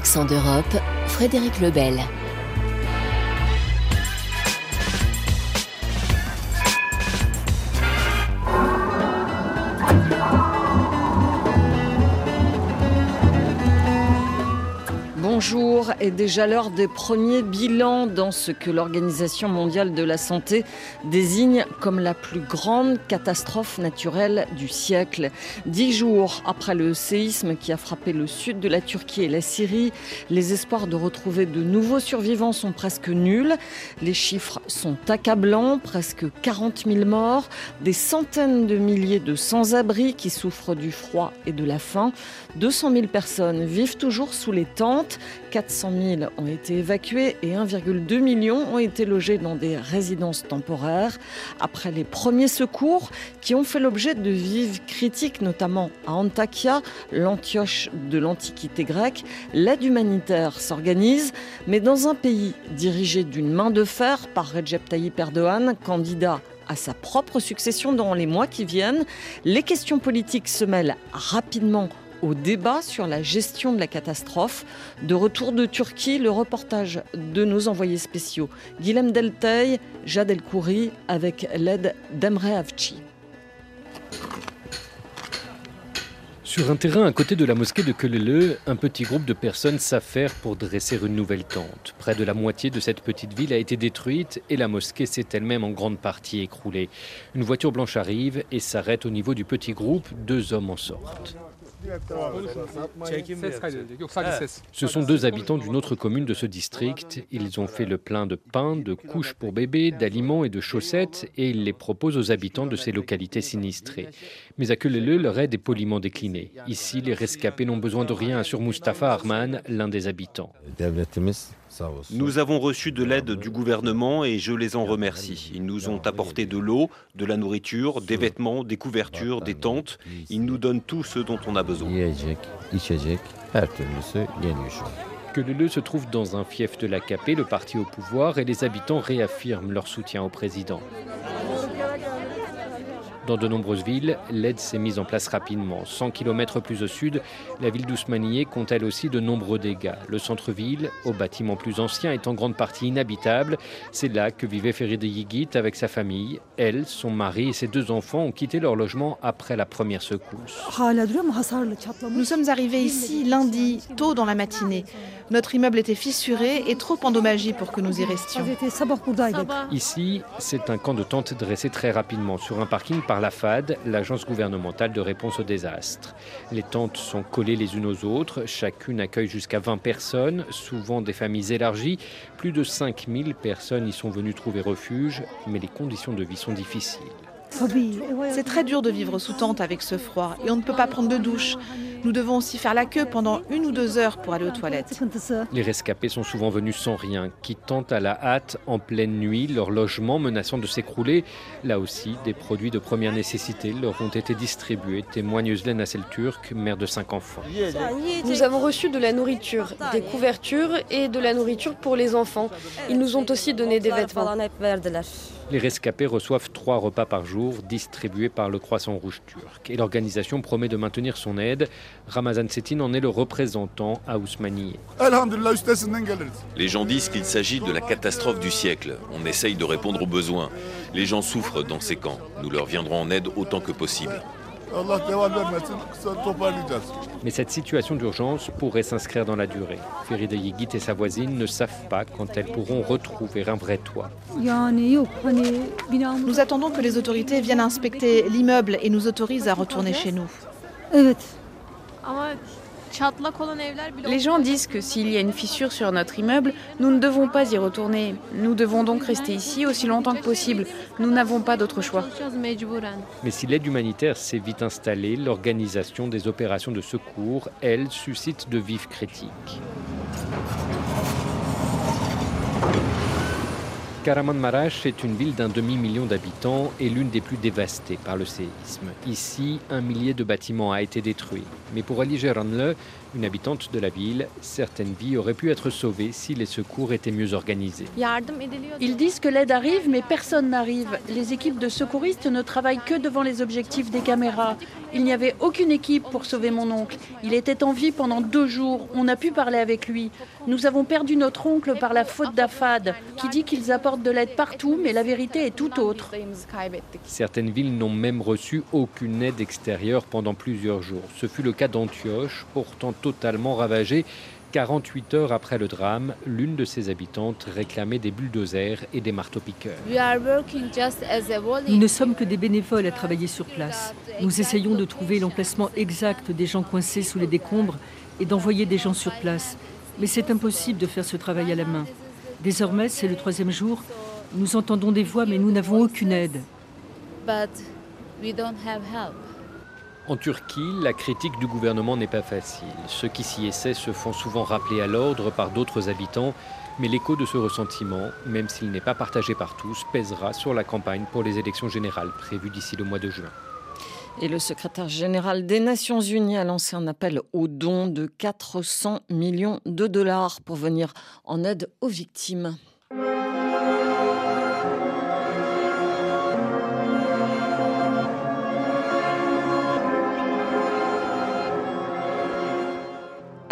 Accent d'Europe, Frédéric Lebel. Bonjour est déjà l'heure des premiers bilans dans ce que l'Organisation mondiale de la santé désigne comme la plus grande catastrophe naturelle du siècle. Dix jours après le séisme qui a frappé le sud de la Turquie et la Syrie, les espoirs de retrouver de nouveaux survivants sont presque nuls. Les chiffres sont accablants, presque 40 000 morts, des centaines de milliers de sans-abri qui souffrent du froid et de la faim. 200 000 personnes vivent toujours sous les tentes. 400 000 ont été évacués et 1,2 million ont été logés dans des résidences temporaires. Après les premiers secours qui ont fait l'objet de vives critiques, notamment à Antakya, l'Antioche de l'Antiquité grecque, l'aide humanitaire s'organise, mais dans un pays dirigé d'une main de fer par Recep Tayyip Erdogan, candidat à sa propre succession dans les mois qui viennent, les questions politiques se mêlent rapidement au débat sur la gestion de la catastrophe. De retour de Turquie, le reportage de nos envoyés spéciaux Guilhem Deltey, Jad El Khouri avec l'aide d'Emre Avci. Sur un terrain à côté de la mosquée de Kelele, un petit groupe de personnes s'affaire pour dresser une nouvelle tente. Près de la moitié de cette petite ville a été détruite et la mosquée s'est elle-même en grande partie écroulée. Une voiture blanche arrive et s'arrête au niveau du petit groupe. Deux hommes en sortent. Ce sont deux habitants d'une autre commune de ce district. Ils ont fait le plein de pain, de couches pour bébés, d'aliments et de chaussettes et ils les proposent aux habitants de ces localités sinistrées. Mais à Kulele, leur aide est poliment déclinée. Ici, les rescapés n'ont besoin de rien, assure Mustafa Arman, l'un des habitants. Nous avons reçu de l'aide du gouvernement et je les en remercie. Ils nous ont apporté de l'eau, de la nourriture, des vêtements, des couvertures, des tentes. Ils nous donnent tout ce dont on a besoin. Que se trouve dans un fief de l'AKP, le parti au pouvoir, et les habitants réaffirment leur soutien au président. Dans de nombreuses villes, l'aide s'est mise en place rapidement. 100 km plus au sud, la ville d'Ousmaniye compte elle aussi de nombreux dégâts. Le centre-ville, aux bâtiments plus anciens, est en grande partie inhabitable. C'est là que vivait Feride Yigit avec sa famille. Elle, son mari et ses deux enfants ont quitté leur logement après la première secousse. Nous sommes arrivés ici lundi, tôt dans la matinée. Notre immeuble était fissuré et trop endommagé pour que nous y restions. Ici, c'est un camp de tentes dressé très rapidement sur un parking par la FAD, l'agence gouvernementale de réponse aux désastres. Les tentes sont collées les unes aux autres, chacune accueille jusqu'à 20 personnes, souvent des familles élargies. Plus de 5000 personnes y sont venues trouver refuge, mais les conditions de vie sont difficiles. C'est très dur de vivre sous tente avec ce froid et on ne peut pas prendre de douche. Nous devons aussi faire la queue pendant une ou deux heures pour aller aux toilettes. Les rescapés sont souvent venus sans rien, quittant à la hâte en pleine nuit leur logement menaçant de s'écrouler. Là aussi, des produits de première nécessité leur ont été distribués, témoigne Özlen Turk, mère de cinq enfants. Nous avons reçu de la nourriture, des couvertures et de la nourriture pour les enfants. Ils nous ont aussi donné des vêtements. Les rescapés reçoivent trois repas par jour distribués par le Croissant Rouge turc. Et l'organisation promet de maintenir son aide. Ramazan Setin en est le représentant à Ousmanie. Les gens disent qu'il s'agit de la catastrophe du siècle. On essaye de répondre aux besoins. Les gens souffrent dans ces camps. Nous leur viendrons en aide autant que possible. Mais cette situation d'urgence pourrait s'inscrire dans la durée. Feride Yigit et sa voisine ne savent pas quand elles pourront retrouver un vrai toit. Nous attendons que les autorités viennent inspecter l'immeuble et nous autorisent à retourner chez nous. Les gens disent que s'il y a une fissure sur notre immeuble, nous ne devons pas y retourner. Nous devons donc rester ici aussi longtemps que possible. Nous n'avons pas d'autre choix. Mais si l'aide humanitaire s'est vite installée, l'organisation des opérations de secours, elle, suscite de vives critiques. Marash est une ville d'un demi-million d'habitants et l'une des plus dévastées par le séisme. Ici, un millier de bâtiments a été détruit. Mais pour Ali Geranle, Une habitante de la ville, certaines vies auraient pu être sauvées si les secours étaient mieux organisés. Ils disent que l'aide arrive, mais personne n'arrive. Les équipes de secouristes ne travaillent que devant les objectifs des caméras. Il n'y avait aucune équipe pour sauver mon oncle. Il était en vie pendant deux jours. On a pu parler avec lui. Nous avons perdu notre oncle par la faute d'Afad, qui dit qu'ils apportent de l'aide partout, mais la vérité est tout autre. Certaines villes n'ont même reçu aucune aide extérieure pendant plusieurs jours. Ce fut le cas d'Antioche, pourtant totalement ravagée. 48 heures après le drame, l'une de ses habitantes réclamait des bulldozers et des marteaux-piqueurs. Nous ne sommes que des bénévoles à travailler sur place. Nous essayons de trouver l'emplacement exact des gens coincés sous les décombres et d'envoyer des gens sur place. Mais c'est impossible de faire ce travail à la main. Désormais, c'est le troisième jour. Nous entendons des voix, mais nous n'avons aucune aide. En Turquie, la critique du gouvernement n'est pas facile. Ceux qui s'y essaient se font souvent rappeler à l'ordre par d'autres habitants, mais l'écho de ce ressentiment, même s'il n'est pas partagé par tous, pèsera sur la campagne pour les élections générales prévues d'ici le mois de juin. Et le secrétaire général des Nations Unies a lancé un appel au don de 400 millions de dollars pour venir en aide aux victimes.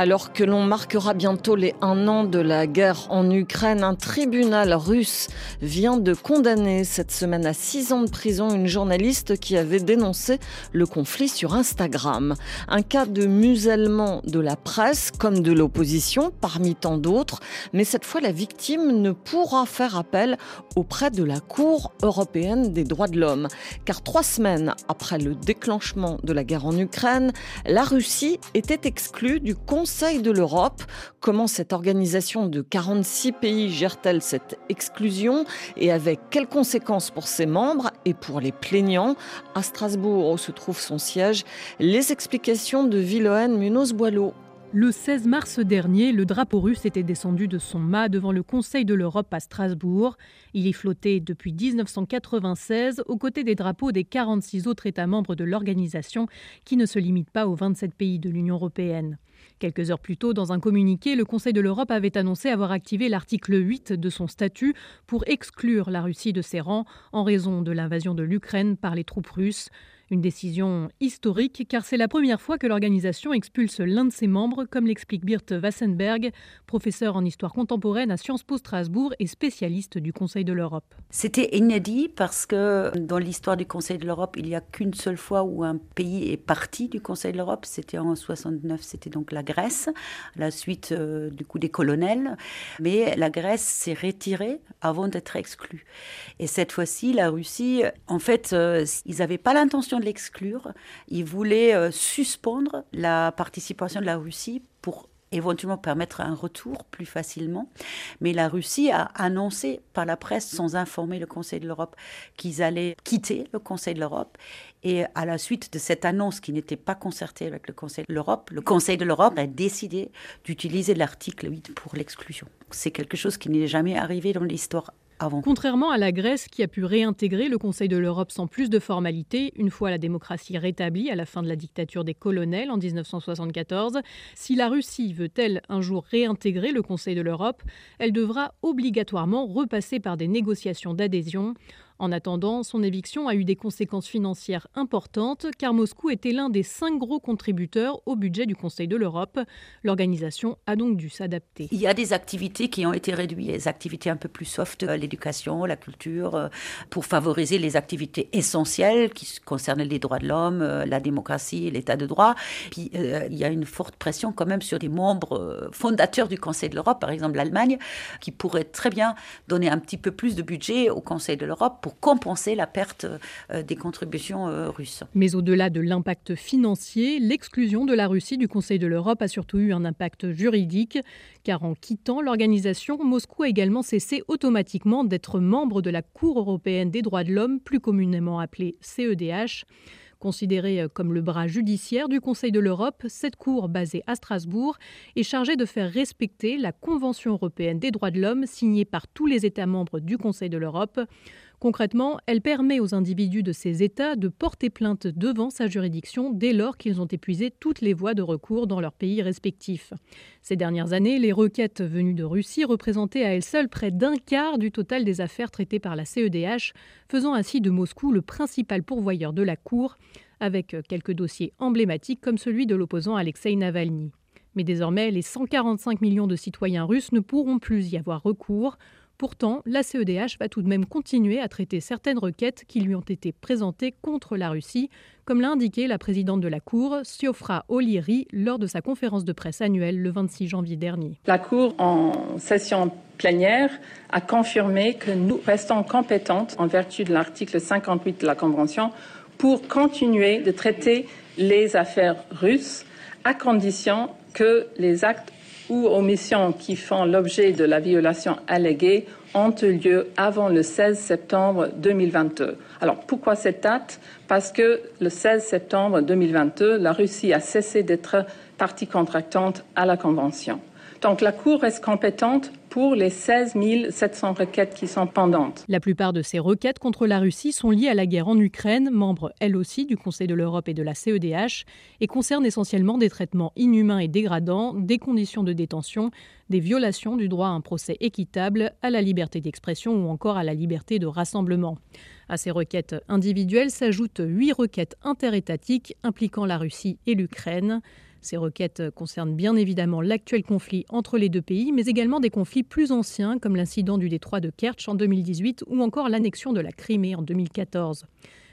Alors que l'on marquera bientôt les un an de la guerre en Ukraine, un tribunal russe vient de condamner cette semaine à six ans de prison une journaliste qui avait dénoncé le conflit sur Instagram. Un cas de musellement de la presse comme de l'opposition parmi tant d'autres, mais cette fois la victime ne pourra faire appel auprès de la Cour européenne des droits de l'homme. Car trois semaines après le déclenchement de la guerre en Ukraine, la Russie était exclue du Conseil Conseil de l'Europe. Comment cette organisation de 46 pays gère-t-elle cette exclusion et avec quelles conséquences pour ses membres et pour les plaignants? À Strasbourg, où se trouve son siège, les explications de Villoen Munoz-Boileau. Le 16 mars dernier, le drapeau russe était descendu de son mât devant le Conseil de l'Europe à Strasbourg. Il y flottait depuis 1996 aux côtés des drapeaux des 46 autres États membres de l'organisation qui ne se limitent pas aux 27 pays de l'Union européenne. Quelques heures plus tôt, dans un communiqué, le Conseil de l'Europe avait annoncé avoir activé l'article 8 de son statut pour exclure la Russie de ses rangs en raison de l'invasion de l'Ukraine par les troupes russes. Une décision historique car c'est la première fois que l'organisation expulse l'un de ses membres, comme l'explique Birte Wassenberg, professeur en histoire contemporaine à Sciences Po Strasbourg et spécialiste du Conseil de l'Europe. C'était inédit parce que dans l'histoire du Conseil de l'Europe, il n'y a qu'une seule fois où un pays est parti du Conseil de l'Europe, c'était en 69, c'était donc la Grèce, la suite euh, du coup des colonels, mais la Grèce s'est retirée avant d'être exclue. Et cette fois-ci, la Russie, en fait, euh, ils n'avaient pas l'intention de l'exclure. Il voulait euh, suspendre la participation de la Russie pour éventuellement permettre un retour plus facilement. Mais la Russie a annoncé par la presse, sans informer le Conseil de l'Europe, qu'ils allaient quitter le Conseil de l'Europe. Et à la suite de cette annonce qui n'était pas concertée avec le Conseil de l'Europe, le Conseil de l'Europe a décidé d'utiliser l'article 8 pour l'exclusion. C'est quelque chose qui n'est jamais arrivé dans l'histoire Contrairement à la Grèce qui a pu réintégrer le Conseil de l'Europe sans plus de formalités, une fois la démocratie rétablie à la fin de la dictature des colonels en 1974, si la Russie veut-elle un jour réintégrer le Conseil de l'Europe, elle devra obligatoirement repasser par des négociations d'adhésion en attendant, son éviction a eu des conséquences financières importantes car Moscou était l'un des cinq gros contributeurs au budget du Conseil de l'Europe. L'organisation a donc dû s'adapter. Il y a des activités qui ont été réduites, des activités un peu plus soft, euh, l'éducation, la culture, euh, pour favoriser les activités essentielles qui concernent les droits de l'homme, euh, la démocratie l'état de droit. Puis il y a une forte pression quand même sur des membres fondateurs du Conseil de l'Europe, par exemple l'Allemagne, qui pourrait très bien donner un petit peu plus de budget au Conseil de l'Europe compenser la perte euh, des contributions euh, russes. Mais au-delà de l'impact financier, l'exclusion de la Russie du Conseil de l'Europe a surtout eu un impact juridique, car en quittant l'organisation, Moscou a également cessé automatiquement d'être membre de la Cour européenne des droits de l'homme, plus communément appelée CEDH. Considérée euh, comme le bras judiciaire du Conseil de l'Europe, cette cour basée à Strasbourg est chargée de faire respecter la Convention européenne des droits de l'homme signée par tous les États membres du Conseil de l'Europe Concrètement, elle permet aux individus de ces États de porter plainte devant sa juridiction dès lors qu'ils ont épuisé toutes les voies de recours dans leurs pays respectifs. Ces dernières années, les requêtes venues de Russie représentaient à elles seules près d'un quart du total des affaires traitées par la CEDH, faisant ainsi de Moscou le principal pourvoyeur de la Cour, avec quelques dossiers emblématiques comme celui de l'opposant Alexei Navalny. Mais désormais, les 145 millions de citoyens russes ne pourront plus y avoir recours. Pourtant, la CEDH va tout de même continuer à traiter certaines requêtes qui lui ont été présentées contre la Russie, comme l'a indiqué la présidente de la Cour, Siofra O'Leary, lors de sa conférence de presse annuelle le 26 janvier dernier. La Cour, en session plénière, a confirmé que nous restons compétentes, en vertu de l'article 58 de la Convention, pour continuer de traiter les affaires russes à condition que les actes ou omissions qui font l'objet de la violation alléguée ont eu lieu avant le 16 septembre 2022. Alors pourquoi cette date? Parce que le 16 septembre 2022, la Russie a cessé d'être partie contractante à la Convention. Donc la Cour reste compétente pour les 16 700 requêtes qui sont pendantes. La plupart de ces requêtes contre la Russie sont liées à la guerre en Ukraine, membre elle aussi du Conseil de l'Europe et de la CEDH, et concernent essentiellement des traitements inhumains et dégradants, des conditions de détention, des violations du droit à un procès équitable, à la liberté d'expression ou encore à la liberté de rassemblement. À ces requêtes individuelles s'ajoutent huit requêtes interétatiques impliquant la Russie et l'Ukraine. Ces requêtes concernent bien évidemment l'actuel conflit entre les deux pays, mais également des conflits plus anciens, comme l'incident du détroit de Kerch en 2018 ou encore l'annexion de la Crimée en 2014.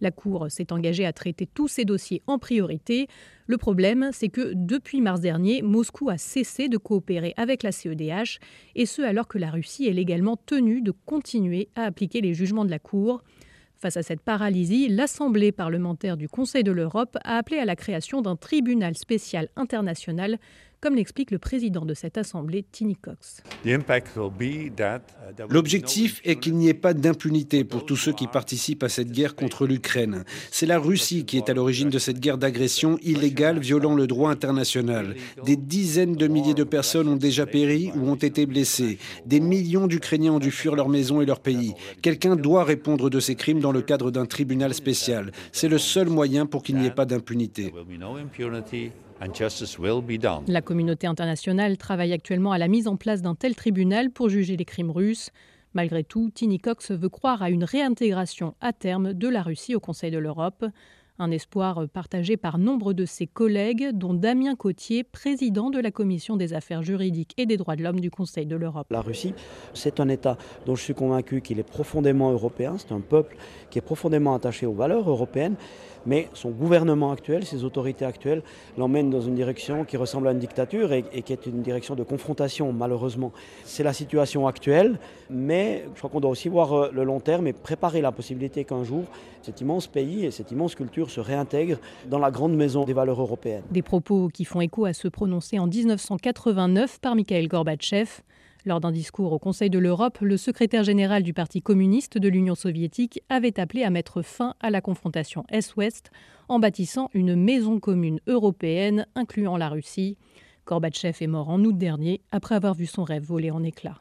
La Cour s'est engagée à traiter tous ces dossiers en priorité. Le problème, c'est que depuis mars dernier, Moscou a cessé de coopérer avec la CEDH, et ce alors que la Russie est légalement tenue de continuer à appliquer les jugements de la Cour. Face à cette paralysie, l'Assemblée parlementaire du Conseil de l'Europe a appelé à la création d'un tribunal spécial international comme l'explique le président de cette assemblée, Tiny Cox. L'objectif est qu'il n'y ait pas d'impunité pour tous ceux qui participent à cette guerre contre l'Ukraine. C'est la Russie qui est à l'origine de cette guerre d'agression illégale violant le droit international. Des dizaines de milliers de personnes ont déjà péri ou ont été blessées. Des millions d'Ukrainiens ont dû fuir leur maison et leur pays. Quelqu'un doit répondre de ces crimes dans le cadre d'un tribunal spécial. C'est le seul moyen pour qu'il n'y ait pas d'impunité. La communauté internationale travaille actuellement à la mise en place d'un tel tribunal pour juger les crimes russes. Malgré tout, Tiny Cox veut croire à une réintégration à terme de la Russie au Conseil de l'Europe. Un espoir partagé par nombre de ses collègues, dont Damien Cotier, président de la Commission des affaires juridiques et des droits de l'homme du Conseil de l'Europe. La Russie, c'est un État dont je suis convaincu qu'il est profondément européen, c'est un peuple qui est profondément attaché aux valeurs européennes, mais son gouvernement actuel, ses autorités actuelles l'emmènent dans une direction qui ressemble à une dictature et, qui est une direction de confrontation, malheureusement. C'est la situation actuelle, mais je crois qu'on doit aussi voir euh, le long terme et préparer la possibilité qu'un jour, cet immense pays et cette immense culture se réintègrent dans la grande maison des valeurs européennes. Des propos qui font écho à se prononcer en 1989 par Mikhail Gorbatchev. Lors d'un discours au Conseil de l'Europe, le secrétaire général du Parti communiste de l'Union soviétique avait appelé à mettre fin à la confrontation Est-Ouest en bâtissant une maison commune européenne incluant la Russie. Gorbatchev est mort en août dernier après avoir vu son rêve voler en éclats.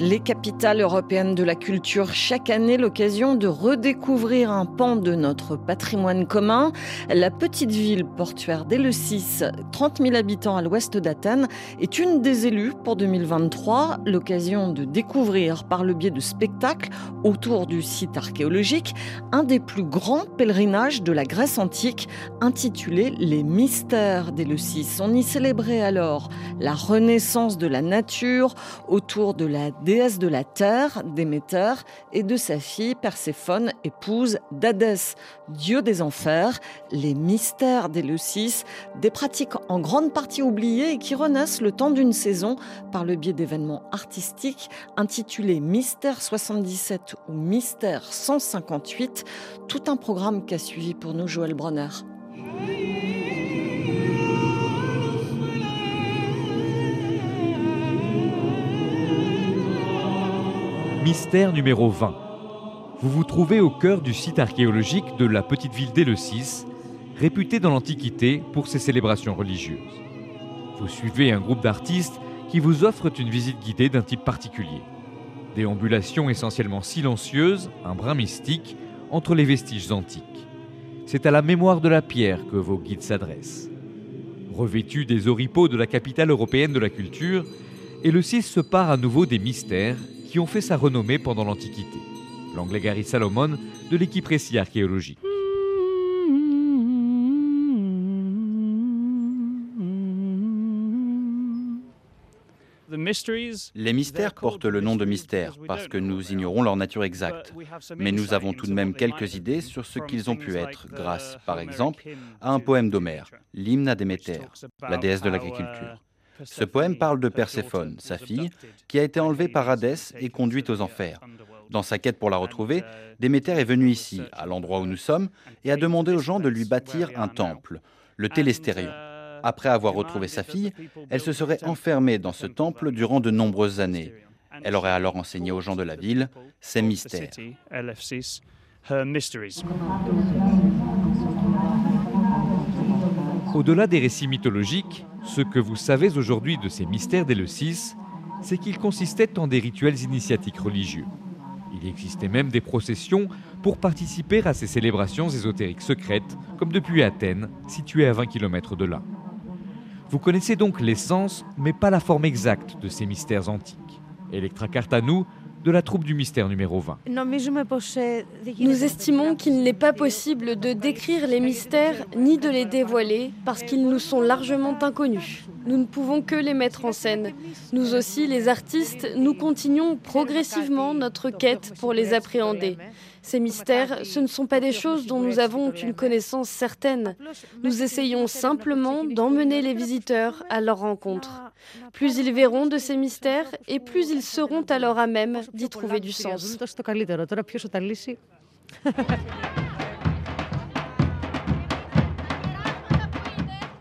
Les capitales européennes de la culture, chaque année l'occasion de redécouvrir un pan de notre patrimoine commun. La petite ville portuaire d'Eleusis, 30 000 habitants à l'ouest d'Athènes, est une des élues pour 2023. L'occasion de découvrir par le biais de spectacles autour du site archéologique un des plus grands pèlerinages de la Grèce antique intitulé Les mystères d'Eleusis. On y célébrait alors la renaissance de la nature autour de la déesse de la terre, Déméter, et de sa fille Perséphone, épouse d'Hadès, dieu des enfers, les mystères d'Éleusis, des pratiques en grande partie oubliées et qui renaissent le temps d'une saison par le biais d'événements artistiques intitulés Mystère 77 ou Mystère 158, tout un programme qu'a suivi pour nous Joël Bronner. Mystère numéro 20. Vous vous trouvez au cœur du site archéologique de la petite ville d'Éleusis, réputée dans l'Antiquité pour ses célébrations religieuses. Vous suivez un groupe d'artistes qui vous offrent une visite guidée d'un type particulier. Déambulation essentiellement silencieuse, un brin mystique, entre les vestiges antiques. C'est à la mémoire de la pierre que vos guides s'adressent. Revêtu des oripeaux de la capitale européenne de la culture, et le 6 se part à nouveau des mystères qui ont fait sa renommée pendant l'Antiquité. L'anglais Gary Salomon de l'équipe Récit archéologique. Les mystères portent le nom de mystères parce que nous ignorons leur nature exacte. Mais nous avons tout de même quelques idées sur ce qu'ils ont pu être grâce, par exemple, à un poème d'Homère, l'hymne à Déméter, la déesse de l'agriculture. Ce poème parle de Perséphone, sa fille, qui a été enlevée par Hadès et conduite aux enfers. Dans sa quête pour la retrouver, Déméter est venu ici, à l'endroit où nous sommes, et a demandé aux gens de lui bâtir un temple, le Télestérion. Après avoir retrouvé sa fille, elle se serait enfermée dans ce temple durant de nombreuses années. Elle aurait alors enseigné aux gens de la ville ses mystères. Au-delà des récits mythologiques, ce que vous savez aujourd'hui de ces mystères 6, c'est qu'ils consistaient en des rituels initiatiques religieux. Il existait même des processions pour participer à ces célébrations ésotériques secrètes, comme depuis Athènes, située à 20 km de là. Vous connaissez donc l'essence, mais pas la forme exacte de ces mystères antiques. Electra Cartanou, de la troupe du mystère numéro 20. Nous estimons qu'il n'est pas possible de décrire les mystères ni de les dévoiler parce qu'ils nous sont largement inconnus. Nous ne pouvons que les mettre en scène. Nous aussi, les artistes, nous continuons progressivement notre quête pour les appréhender. Ces mystères, ce ne sont pas des choses dont nous avons une connaissance certaine. Nous essayons simplement d'emmener les visiteurs à leur rencontre. Plus ils verront de ces mystères et plus ils seront alors à même d'y trouver du sens.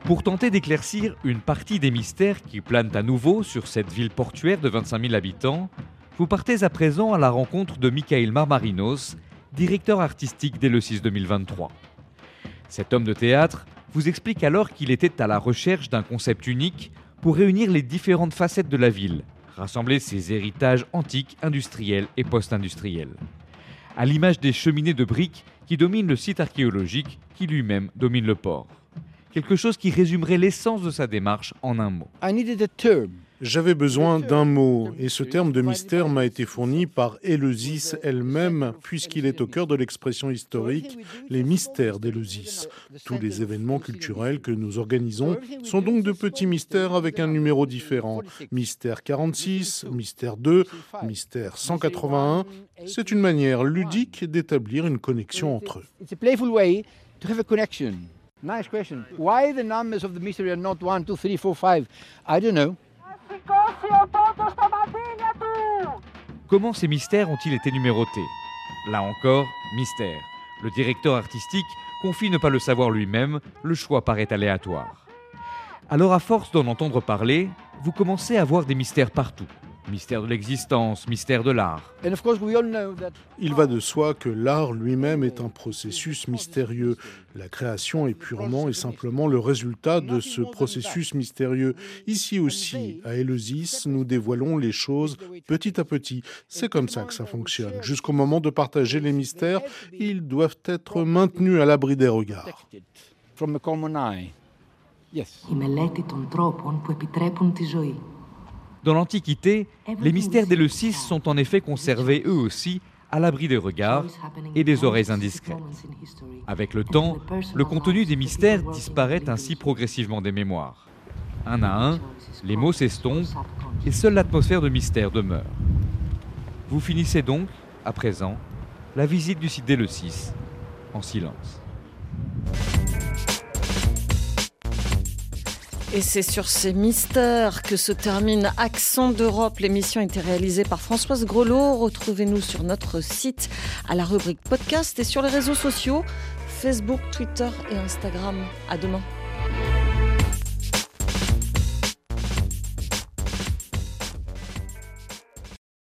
Pour tenter d'éclaircir une partie des mystères qui planent à nouveau sur cette ville portuaire de 25 000 habitants, vous partez à présent à la rencontre de Mikhail Marmarinos, directeur artistique dès le 6 2023. Cet homme de théâtre vous explique alors qu'il était à la recherche d'un concept unique pour réunir les différentes facettes de la ville, rassembler ses héritages antiques, industriels et post-industriels. À l'image des cheminées de briques qui dominent le site archéologique qui lui-même domine le port quelque chose qui résumerait l'essence de sa démarche en un mot. J'avais besoin d'un mot, et ce terme de mystère m'a été fourni par Éleusis elle-même, puisqu'il est au cœur de l'expression historique les mystères d'Éleusis. Tous les événements culturels que nous organisons sont donc de petits mystères avec un numéro différent. Mystère 46, mystère 2, mystère 181. C'est une manière ludique d'établir une connexion entre eux. Nice question. Why the numbers of the mystery are not 1, 2, 3, 4, 5? I don't know. Comment ces mystères ont-ils été numérotés Là encore, mystère. Le directeur artistique confie ne pas le savoir lui-même, le choix paraît aléatoire. Alors à force d'en entendre parler, vous commencez à voir des mystères partout. Mystère de l'existence, mystère de l'art. Il va de soi que l'art lui-même est un processus mystérieux. La création est purement et simplement le résultat de ce processus mystérieux. Ici aussi, à Eleusis, nous dévoilons les choses petit à petit. C'est comme ça que ça fonctionne. Jusqu'au moment de partager les mystères, ils doivent être maintenus à l'abri des regards. Dans l'Antiquité, les mystères 6 sont en effet conservés eux aussi à l'abri des regards et des oreilles indiscrètes. Avec le temps, le contenu des mystères disparaît ainsi progressivement des mémoires. Un à un, les mots s'estompent et seule l'atmosphère de mystère demeure. Vous finissez donc, à présent, la visite du site 6 en silence. Et c'est sur ces mystères que se termine Accent d'Europe. L'émission a été réalisée par Françoise Grelot. Retrouvez-nous sur notre site à la rubrique podcast et sur les réseaux sociaux Facebook, Twitter et Instagram. À demain.